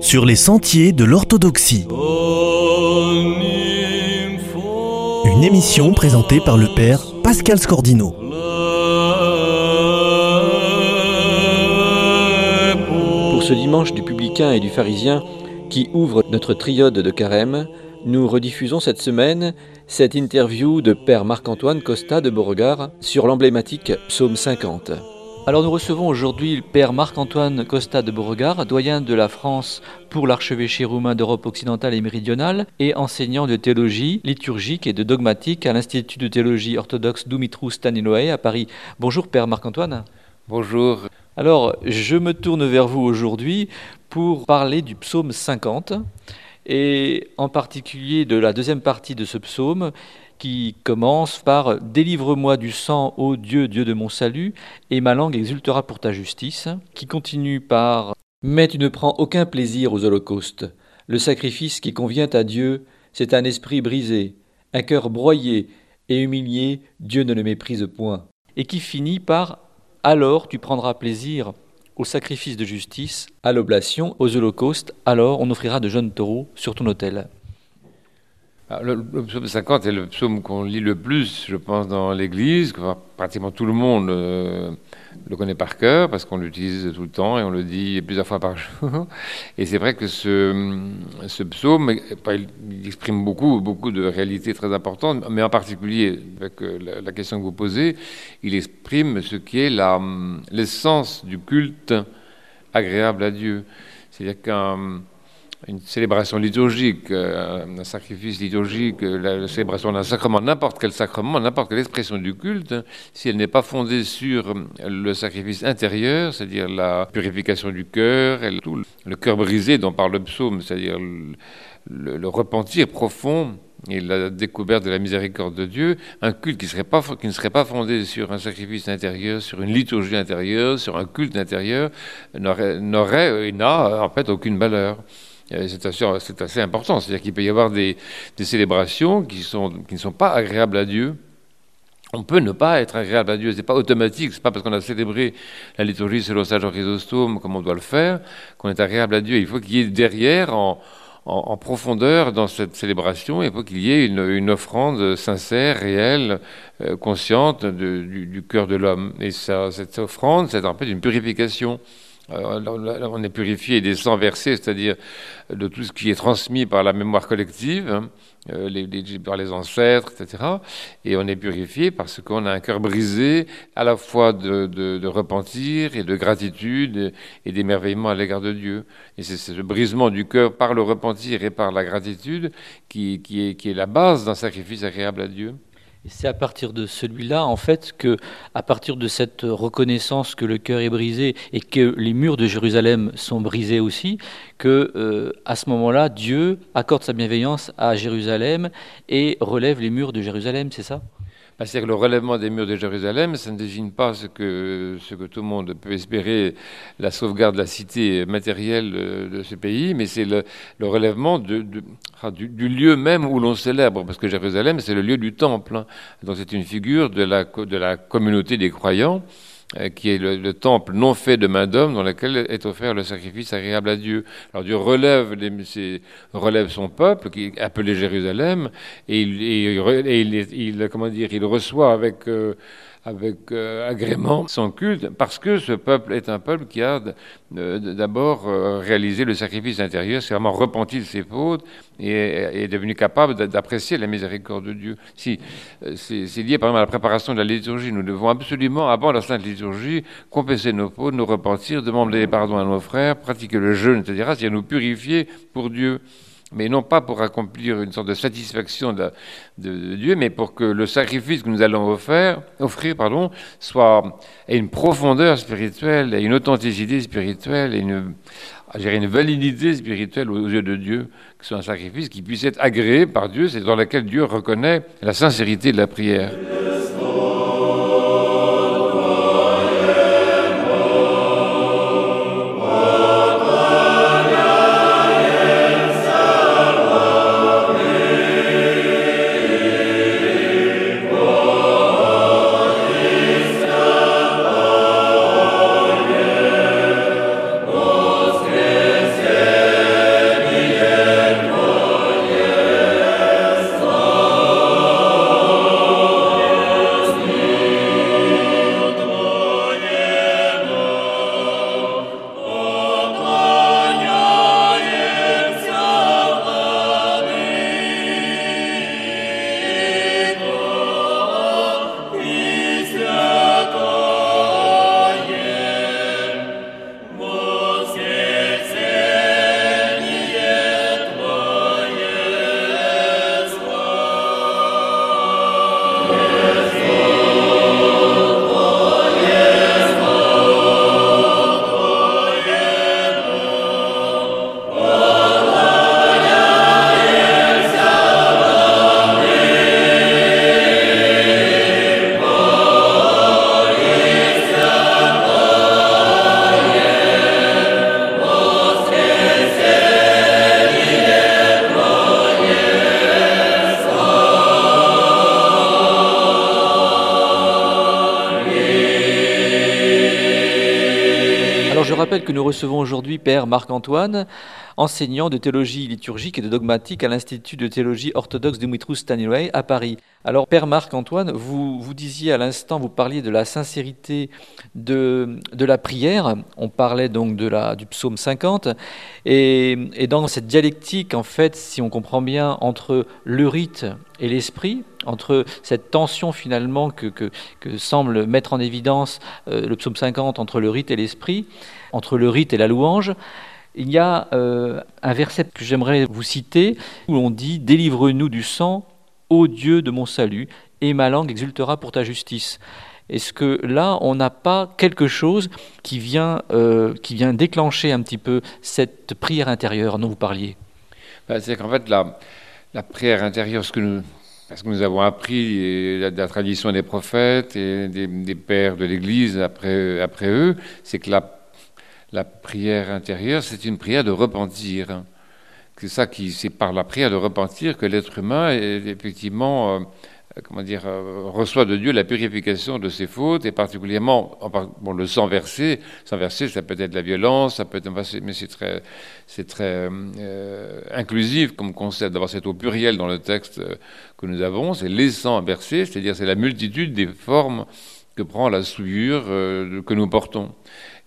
Sur les sentiers de l'orthodoxie. Une émission présentée par le père Pascal Scordino. Pour ce dimanche du publicain et du pharisien qui ouvre notre triode de carême, nous rediffusons cette semaine cette interview de Père Marc-Antoine Costa de Beauregard sur l'emblématique Psaume 50. Alors nous recevons aujourd'hui le Père Marc-Antoine Costa de Beauregard, doyen de la France pour l'archevêché roumain d'Europe occidentale et méridionale et enseignant de théologie liturgique et de dogmatique à l'Institut de théologie orthodoxe Dumitru Staniloae à Paris. Bonjour Père Marc-Antoine. Bonjour. Alors je me tourne vers vous aujourd'hui pour parler du psaume 50 et en particulier de la deuxième partie de ce psaume qui commence par Délivre-moi du sang, ô Dieu, Dieu de mon salut, et ma langue exultera pour ta justice, qui continue par Mais tu ne prends aucun plaisir aux holocaustes. Le sacrifice qui convient à Dieu, c'est un esprit brisé, un cœur broyé et humilié, Dieu ne le méprise point. Et qui finit par Alors tu prendras plaisir au sacrifice de justice, à l'oblation, aux holocaustes, alors on offrira de jeunes taureaux sur ton autel. Ah, le, psaume 50 est le psaume qu'on lit le plus, je pense, dans l'Église. pratiquement tout le monde euh, le connaît par cœur parce qu'on l'utilise tout le temps et on le dit plusieurs fois par jour. Et c'est vrai que ce, psaume, il exprime beaucoup, beaucoup de réalités très importantes, mais en particulier, avec euh, la, la question que vous posez, il exprime ce qui est l'essence du culte agréable à Dieu. C'est-à-dire qu'un une célébration liturgique, euh, un sacrifice liturgique, euh, la, célébration d'un sacrement, n'importe quel sacrement, n'importe quelle expression du culte, si elle n'est pas fondée sur le sacrifice intérieur, c'est-à-dire la purification du cœur, le cœur brisé dont parle le psaume, c'est-à-dire le, repentir profond et la découverte de la miséricorde de Dieu, un culte qui ne serait pas fondé sur un sacrifice intérieur, sur une liturgie intérieure, sur un culte intérieur, n'aurait et n'a en fait aucune valeur. Euh, c'est assez, important. C'est-à-dire qu'il peut y avoir des, célébrations qui, ne sont pas agréables à Dieu. On peut ne pas être agréable à Dieu. Ce n'est pas automatique. Ce n'est pas parce qu'on a célébré la liturgie selon Saint Jean comme on doit le faire qu'on est agréable à Dieu. Il faut qu'il y ait derrière, en, profondeur dans cette célébration, il faut qu'il y ait une, offrande sincère, réelle, euh, consciente du, cœur de l'homme. Et cette offrande, c'est en fait une purification. On est purifié des sangs versés, c'est-à-dire de tout ce qui est transmis par la mémoire collective, hein, euh, par les ancêtres, etc. Et on est purifié parce qu'on a un cœur brisé à la fois de, repentir et de gratitude et, d'émerveillement à l'égard de Dieu. Et c'est ce brisement du cœur par le repentir et par la gratitude qui est la base d'un sacrifice agréable à Dieu. C'est à partir de celui-là, en fait, que, à partir de cette reconnaissance que le cœur est brisé et que les murs de Jérusalem sont brisés aussi, que, euh, à ce moment-là, Dieu accorde sa bienveillance à Jérusalem et relève les murs de Jérusalem, c'est ça? C'est-à-dire que le relèvement des murs de Jérusalem, ça ne désigne pas ce que, ce que tout le monde peut espérer, la sauvegarde de la cité matérielle de ce pays, mais c'est le, relèvement ah, du, lieu même où l'on célèbre, parce que Jérusalem, c'est le lieu du temple. Hein. Donc c'est une figure de la communauté des croyants. Euh, qui est le, temple non fait de main d'homme dans lequel est offert le sacrifice agréable à Dieu. Alors Dieu relève, relève son peuple, qui est appelé Jérusalem, et il, et il, comment dire, il reçoit avec... Euh, avec euh, agrément son culte, parce que ce peuple est un peuple qui a euh, d'abord euh, réalisé le sacrifice intérieur, c'est vraiment repenti de ses fautes et est devenu capable d'apprécier la miséricorde de Dieu. Si, c'est lié par exemple à la préparation de la liturgie. Nous devons absolument, avant la Sainte Liturgie, confesser nos fautes, nous repentir, demander pardon à nos frères, pratiquer le jeûne, etc., c'est-à-dire nous purifier pour Dieu mais non pas pour accomplir une sorte de satisfaction de, Dieu, mais pour que le sacrifice que nous allons offrir, offrir pardon, soit ait une profondeur spirituelle, ait une authenticité spirituelle, et une, une validité spirituelle aux yeux de Dieu, que ce soit un sacrifice qui puisse être agréé par Dieu, c'est dans lequel Dieu reconnaît la sincérité de la prière. Rappelle que nous recevons aujourd'hui Père Marc-Antoine, enseignant de théologie liturgique et de dogmatique à l'Institut de théologie orthodoxe de Mitrous Stanley à Paris. Alors, Père Marc-Antoine, vous, vous disiez à l'instant, vous parliez de la sincérité de, de la prière. On parlait donc de la, du psaume 50. Et, et dans cette dialectique, en fait, si on comprend bien, entre le rite et l'esprit, entre cette tension finalement que, que, que, semble mettre en évidence euh, le psaume 50 entre le rite et l'esprit, entre le rite et la louange, il y a euh, un verset que j'aimerais vous citer où on dit Délivre-nous du sang, ô Dieu de mon salut, et ma langue exultera pour ta justice. Est-ce que là, on n'a pas quelque chose qui vient, euh, qui vient déclencher un petit peu cette prière intérieure dont vous parliez? Ben, C'est qu'en fait, la, la, prière intérieure, ce que nous, ce que nous avons appris de la, tradition des prophètes et des, des pères de l'Église après, après eux, c'est que la la prière intérieure, c'est une prière de repentir. C'est ça qui, c'est par la prière de repentir que l'être humain est effectivement, euh, comment dire, euh, reçoit de Dieu la purification de ses fautes et particulièrement, bon, le sang versé. Sang versé, ça peut être la violence, ça peut être, mais c'est très, c'est très euh, inclusif comme concept d'avoir cette au pluriel dans le texte que nous avons. C'est les sangs versés, c'est-à-dire c'est la multitude des formes que prend la souillure que nous portons.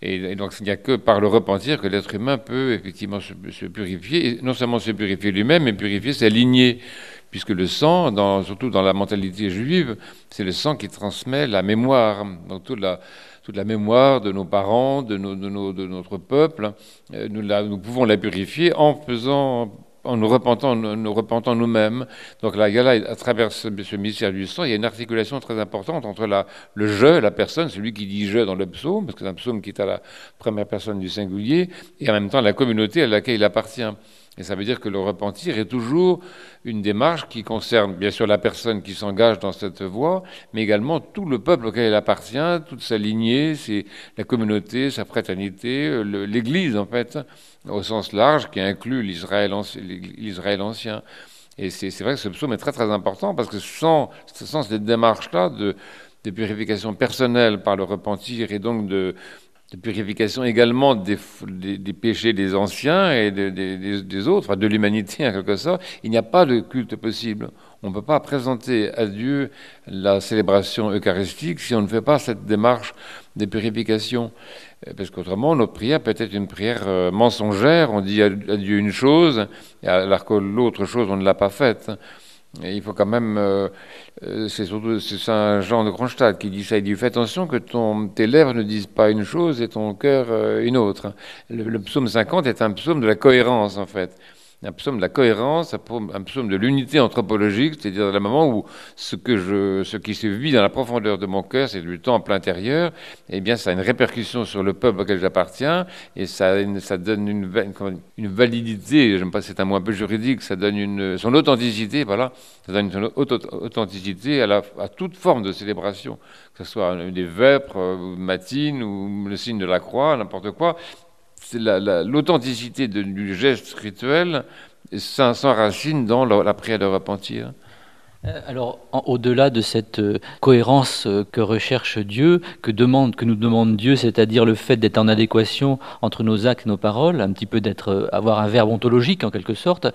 Et, donc, il n'y a que par le repentir que l'être humain peut effectivement se, purifier, et non seulement se purifier lui-même, mais purifier sa lignée. Puisque le sang, surtout dans la mentalité juive, c'est le sang qui transmet la mémoire. Donc, toute la, toute la mémoire de nos parents, de, notre peuple, euh, nous, pouvons la purifier en faisant, en nous repentant, nous repentant nous-mêmes. Donc là, il y a là, à travers ce, mystère du sang, il y a une articulation très importante entre la, le je, la personne, celui qui dit je dans le psaume, parce que c'est un psaume qui est à la première personne du singulier, et en même temps la communauté à laquelle il appartient. Et ça veut dire que le repentir est toujours une démarche qui concerne bien sûr la personne qui s'engage dans cette voie, mais également tout le peuple auquel il appartient, toute sa lignée, c'est la communauté, sa fraternité, l'Église en fait, au sens large, qui inclut l'Israël ancien. Et c'est vrai que ce psaume est très très important parce que sans, sans cette démarche-là de, de purification personnelle par le repentir et donc de, de purification également des, péchés des anciens et des, autres, de l'humanité en quelque sorte, il n'y a pas de culte possible. On ne peut pas présenter à Dieu la célébration eucharistique si on ne fait pas cette démarche de purification. Euh, parce qu'autrement, notre prière peut être une prière euh, mensongère. On dit à Dieu une chose, alors que l'autre chose, on ne l'a pas faite. Il faut quand même, euh, euh, c'est surtout Saint Jean de Kronstadt qui dit ça. Il dit fais attention que ton, tes lèvres ne disent pas une chose et ton cœur euh, une autre. Le, le, psaume 50 est un psaume de la cohérence en fait un psaume de la cohérence, un psaume de l'unité anthropologique, c'est-à-dire le moment où ce, que je, ce qui se vit dans la profondeur de mon cœur, c'est du temple intérieur, eh bien, ça a une répercussion sur le peuple auquel j'appartiens, et ça, donne une, une validité, j'aime pas, c'est un mot un peu juridique, ça donne une, son authenticité, voilà, ça donne son authenticité à, toute forme de célébration, que ce soit des vêpres, euh, matines, ou le signe de la croix, n'importe quoi, l'authenticité du geste rituel s'enracine dans la, prière de repentir. Euh, alors, au-delà de cette euh, cohérence euh, que recherche Dieu, que, demande, que nous demande Dieu, c'est-à-dire le fait d'être en adéquation entre nos actes et nos paroles, un petit peu d'être, avoir un verbe ontologique en quelque sorte,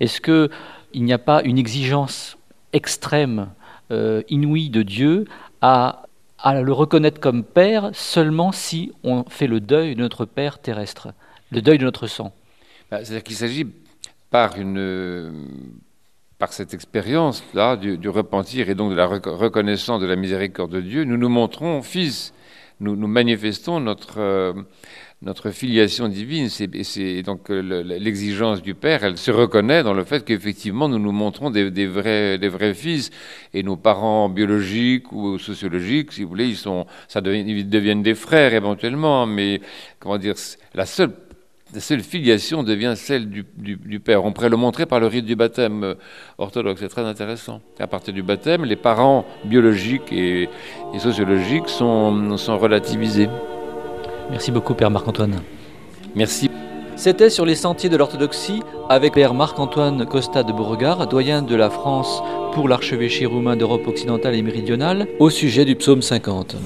est-ce qu'il n'y a pas une exigence extrême, inouïe de Dieu à à le reconnaître comme Père seulement si on fait le deuil de notre Père terrestre, le deuil de notre sang. Bah, c'est-à-dire qu'il s'agit par cette expérience-là du, du, repentir et donc de la reconnaissance de la miséricorde de Dieu, nous nous montrons fils, nous, nous manifestons notre, euh, notre filiation divine, c'est donc euh, l'exigence du Père, elle se reconnaît dans le fait qu'effectivement nous nous montrons des, vrais, des vrais fils et nos parents biologiques ou sociologiques, si vous voulez, ils sont, ça deviennent des frères éventuellement, mais comment dire, la seule filiation devient celle du, Père. On pourrait le montrer par le rite du baptême euh, orthodoxe, c'est très intéressant. À partir du baptême, les parents biologiques et, sociologiques sont relativisés. Merci beaucoup, Père Marc-Antoine. Merci. C'était sur les sentiers de l'orthodoxie avec Père Marc-Antoine Costa de Beauregard, doyen de la France pour l'archevêché roumain d'Europe occidentale et méridionale, au sujet du psaume 50.